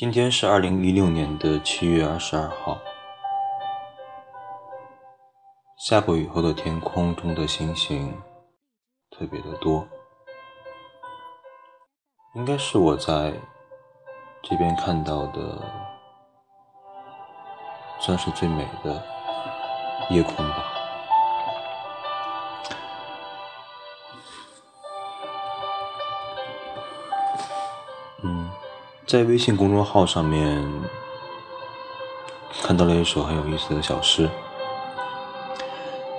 今天是二零一六年的七月二十二号。下过雨后的天空中的星星特别的多，应该是我在这边看到的，算是最美的夜空吧。嗯，在微信公众号上面看到了一首很有意思的小诗，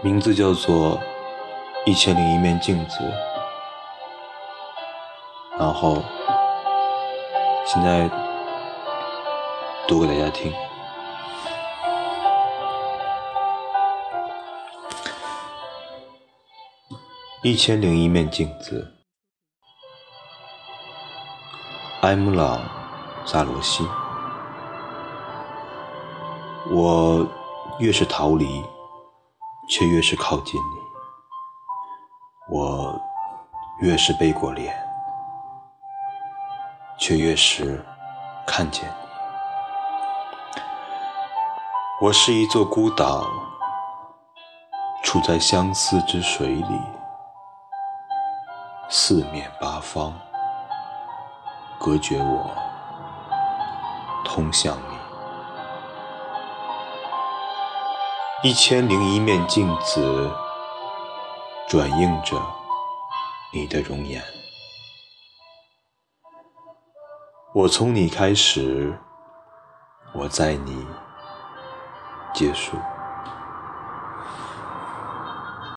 名字叫做《一千零一面镜子》，然后现在读给大家听。一千零一面镜子。埃姆朗·萨罗西，我越是逃离，却越是靠近你；我越是背过脸，却越是看见你。我是一座孤岛，处在相思之水里，四面八方。隔绝我，通向你。一千零一面镜子，转映着你的容颜。我从你开始，我在你结束。